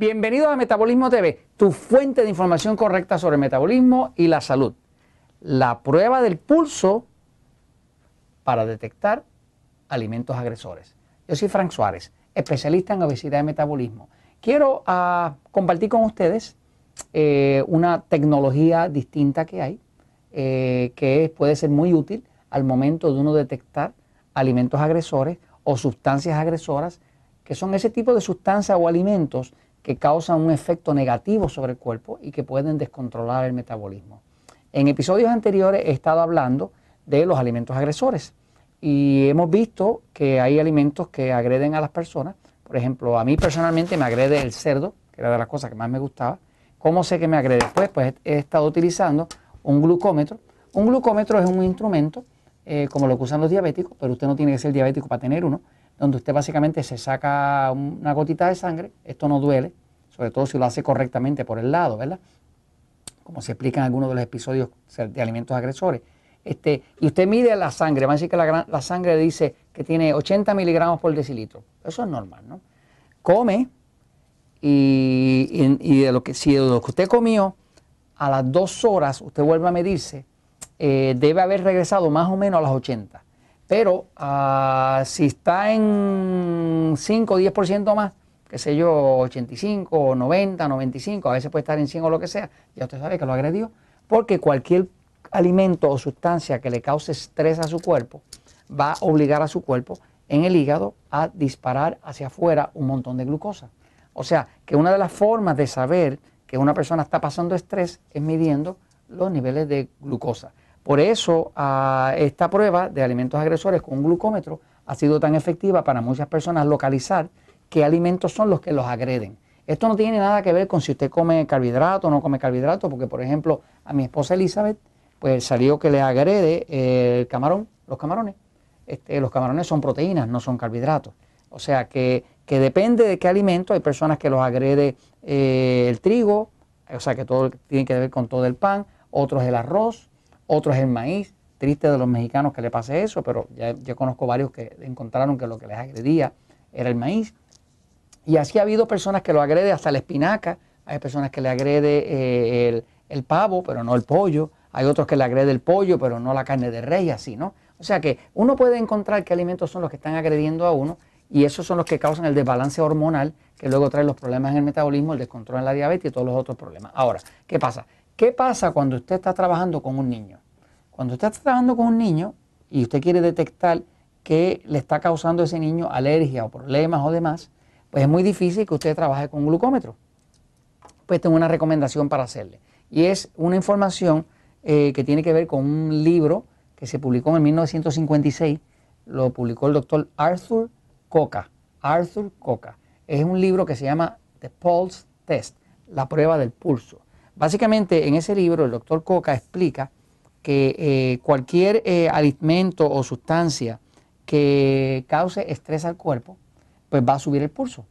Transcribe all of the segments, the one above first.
Bienvenidos a Metabolismo TV, tu fuente de información correcta sobre el metabolismo y la salud. La prueba del pulso para detectar alimentos agresores. Yo soy Frank Suárez, especialista en obesidad y metabolismo. Quiero ah, compartir con ustedes eh, una tecnología distinta que hay, eh, que puede ser muy útil al momento de uno detectar alimentos agresores o sustancias agresoras, que son ese tipo de sustancias o alimentos que causan un efecto negativo sobre el cuerpo y que pueden descontrolar el metabolismo. En episodios anteriores he estado hablando de los alimentos agresores y hemos visto que hay alimentos que agreden a las personas. Por ejemplo, a mí personalmente me agrede el cerdo, que era de las cosas que más me gustaba. ¿Cómo sé que me agrede? Pues, pues he estado utilizando un glucómetro. Un glucómetro es un instrumento eh, como lo que usan los diabéticos, pero usted no tiene que ser diabético para tener uno donde usted básicamente se saca una gotita de sangre, esto no duele, sobre todo si lo hace correctamente por el lado, ¿verdad? Como se explica en algunos de los episodios de alimentos agresores. Este, y usted mide la sangre, va a decir que la, sangre dice que tiene 80 miligramos por decilitro. Eso es normal, ¿no? Come y, de lo que, si de lo que usted comió, a las dos horas usted vuelve a medirse, eh, debe haber regresado más o menos a las 80. Pero ah, si está en 5 o 10% más, qué sé yo, 85, 90, 95, a veces puede estar en 100 o lo que sea, ya usted sabe que lo agredió, porque cualquier alimento o sustancia que le cause estrés a su cuerpo va a obligar a su cuerpo en el hígado a disparar hacia afuera un montón de glucosa. O sea, que una de las formas de saber que una persona está pasando estrés es midiendo los niveles de glucosa. Por eso esta prueba de alimentos agresores con un glucómetro ha sido tan efectiva para muchas personas localizar qué alimentos son los que los agreden. Esto no tiene nada que ver con si usted come carbohidrato o no come carbohidrato, porque por ejemplo a mi esposa Elizabeth pues salió que le agrede el camarón, los camarones. Este, los camarones son proteínas, no son carbohidratos. O sea que, depende de qué alimento, hay personas que los agrede eh, el trigo, o sea que todo tiene que ver con todo el pan, otros el arroz, otro es el maíz. Triste de los mexicanos que le pase eso, pero ya, yo conozco varios que encontraron que lo que les agredía era el maíz. Y así ha habido personas que lo agrede hasta la espinaca, hay personas que le agrede eh, el, pavo, pero no el pollo, hay otros que le agrede el pollo, pero no la carne de rey, así, ¿no? O sea que uno puede encontrar qué alimentos son los que están agrediendo a uno y esos son los que causan el desbalance hormonal que luego trae los problemas en el metabolismo, el descontrol en la diabetes y todos los otros problemas. Ahora, ¿qué pasa? ¿Qué pasa cuando usted está trabajando con un niño? Cuando usted está trabajando con un niño y usted quiere detectar qué le está causando a ese niño alergia o problemas o demás, pues es muy difícil que usted trabaje con un glucómetro. Pues tengo una recomendación para hacerle. Y es una información eh, que tiene que ver con un libro que se publicó en 1956. Lo publicó el doctor Arthur Coca. Arthur Coca. Es un libro que se llama The Pulse Test, la prueba del pulso. Básicamente en ese libro el doctor Coca explica que eh, cualquier eh, alimento o sustancia que cause estrés al cuerpo, pues va a subir el pulso.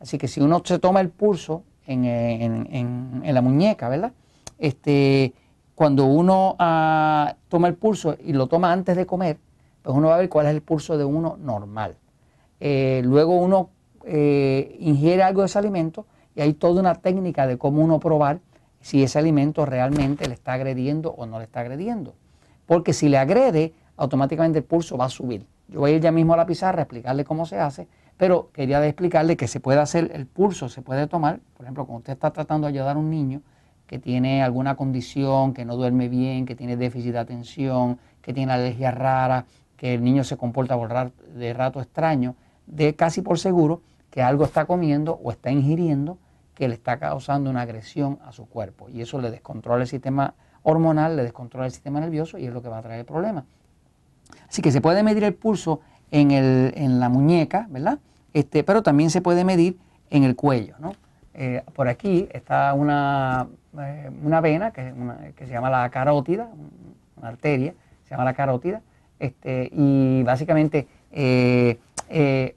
Así que si uno se toma el pulso en, eh, la muñeca, ¿verdad? Este, cuando uno ah, toma el pulso y lo toma antes de comer, pues uno va a ver cuál es el pulso de uno normal. luego uno ingiere algo de ese alimento y hay toda una técnica de cómo uno probar si ese alimento realmente le está agrediendo o no le está agrediendo. Porque si le agrede, automáticamente el pulso va a subir. Yo voy a ir ya mismo a la pizarra a explicarle cómo se hace, pero quería explicarle que se puede hacer el pulso, se puede tomar, por ejemplo, cuando usted está tratando de ayudar a un niño que tiene alguna condición, que no duerme bien, que tiene déficit de atención, que tiene alergia rara, que el niño se comporta de rato extraño, de casi por seguro que algo está comiendo o está ingiriendo que le está causando una agresión a su cuerpo y eso le descontrola el sistema hormonal, le descontrola el sistema nervioso y es lo que va a traer el problema. Así que se puede medir el pulso en, el, en la muñeca, ¿verdad? Este, pero también se puede medir en el cuello, ¿no? Eh, por aquí está una, eh, una vena que, que, se llama la carótida, una arteria, se llama la carótida, este, y básicamente eh,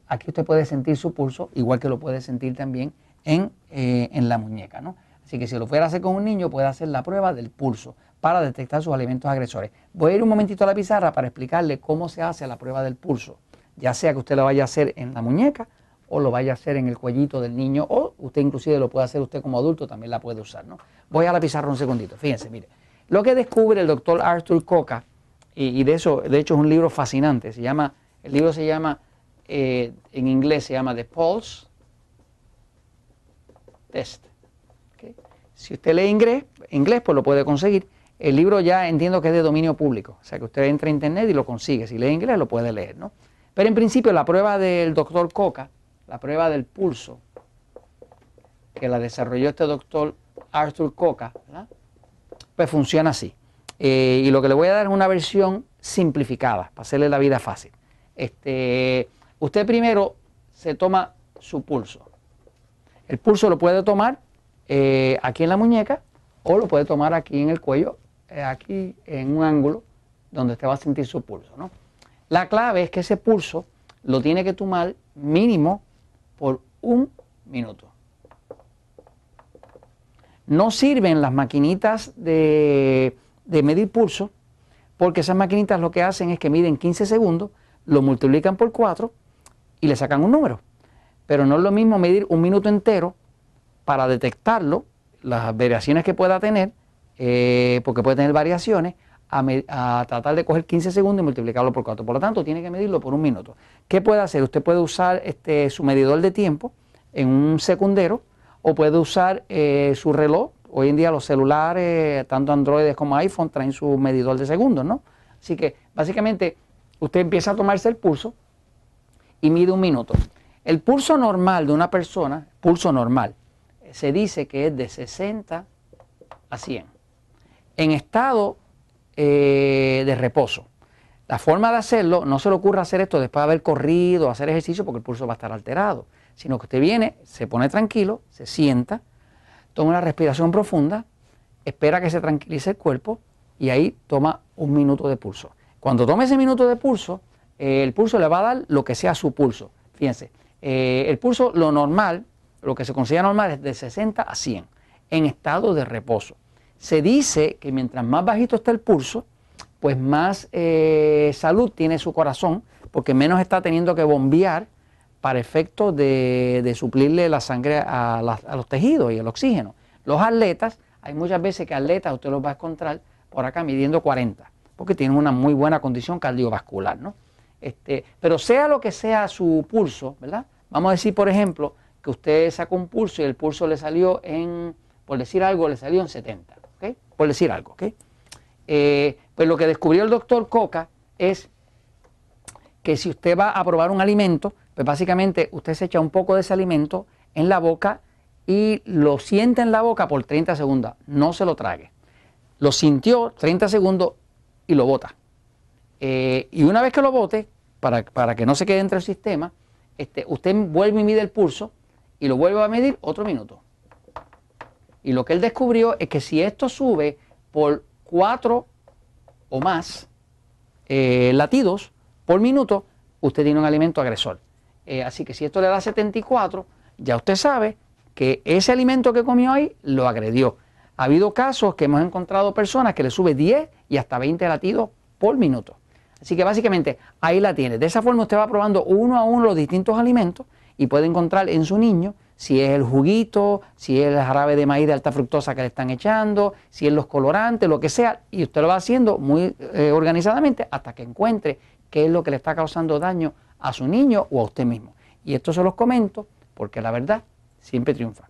aquí usted puede sentir su pulso, igual que lo puede sentir también eh, en, la muñeca. ¿no? Así que si lo fuera a hacer con un niño, puede hacer la prueba del pulso para detectar sus alimentos agresores. Voy a ir un momentito a la pizarra para explicarle cómo se hace la prueba del pulso, ya sea que usted lo vaya a hacer en la muñeca o lo vaya a hacer en el cuellito del niño, o usted inclusive lo puede hacer usted como adulto, también la puede usar. ¿no? Voy a la pizarra un segundito, fíjense, mire. Lo que descubre el doctor Arthur Coca, y, de eso, de hecho es un libro fascinante, se llama, el libro se llama, eh, en inglés se llama The Pulse Test. Si usted lee inglés, inglés, pues lo puede conseguir. El libro ya entiendo que es de dominio público, o sea que usted entra a internet y lo consigue. Si lee inglés, lo puede leer, ¿no? Pero en principio la prueba del doctor Coca, la prueba del pulso, que la desarrolló este doctor Arthur Coca, pues funciona así. Eh, y lo que le voy a dar es una versión simplificada, para hacerle la vida fácil. Este, usted primero se toma su pulso. El pulso lo puede tomar eh, aquí en la muñeca o lo puede tomar aquí en el cuello, eh, aquí en un ángulo donde usted va a sentir su pulso. ¿no? La clave es que ese pulso lo tiene que tomar mínimo por un minuto. No sirven las maquinitas de, de medir pulso, porque esas maquinitas lo que hacen es que miden 15 segundos, lo multiplican por 4 y le sacan un número. Pero no es lo mismo medir un minuto entero para detectarlo, las variaciones que pueda tener, eh, porque puede tener variaciones, a, tratar de coger 15 segundos y multiplicarlo por 4. Por lo tanto, tiene que medirlo por un minuto. ¿Qué puede hacer? Usted puede usar este, su medidor de tiempo en un secundero o puede usar eh, su reloj. Hoy en día los celulares, tanto Android como iPhone, traen su medidor de segundos, ¿no? Así que básicamente usted empieza a tomarse el pulso y mide un minuto. El pulso normal de una persona, pulso normal, se dice que es de 60 a 100. En estado eh, de reposo. La forma de hacerlo, no se le ocurra hacer esto después de haber corrido, hacer ejercicio, porque el pulso va a estar alterado, sino que usted viene, se pone tranquilo, se sienta, toma una respiración profunda, espera que se tranquilice el cuerpo y ahí toma un minuto de pulso. Cuando tome ese minuto de pulso, eh, el pulso le va a dar lo que sea su pulso. Fíjense, eh, el pulso, lo normal, lo que se considera normal es de 60 a 100 en estado de reposo. Se dice que mientras más bajito está el pulso, pues más eh, salud tiene su corazón, porque menos está teniendo que bombear para efecto de, suplirle la sangre a, los tejidos y el oxígeno. Los atletas, hay muchas veces que atletas usted los va a encontrar por acá midiendo 40, porque tienen una muy buena condición cardiovascular, ¿no? Este, pero sea lo que sea su pulso, ¿verdad? Vamos a decir, por ejemplo, que usted sacó un pulso y el pulso le salió en, por decir algo, le salió en 70 por decir algo. ¿okay? Eh, pues lo que descubrió el doctor Coca es que si usted va a probar un alimento, pues básicamente usted se echa un poco de ese alimento en la boca y lo siente en la boca por 30 segundos, no se lo trague. Lo sintió 30 segundos y lo bota. Eh, y una vez que lo bote, para, para, que no se quede entre el sistema, este, usted vuelve y mide el pulso y lo vuelve a medir otro minuto. Y lo que él descubrió es que si esto sube por 4 o más eh, latidos por minuto, usted tiene un alimento agresor. Eh, así que si esto le da 74, ya usted sabe que ese alimento que comió ahí lo agredió. Ha habido casos que hemos encontrado personas que le sube 10 y hasta 20 latidos por minuto. Así que básicamente ahí la tiene. De esa forma usted va probando uno a uno los distintos alimentos y puede encontrar en su niño si es el juguito, si es el jarabe de maíz de alta fructosa que le están echando, si es los colorantes, lo que sea, y usted lo va haciendo muy eh, organizadamente hasta que encuentre qué es lo que le está causando daño a su niño o a usted mismo. Y esto se los comento porque la verdad siempre triunfa.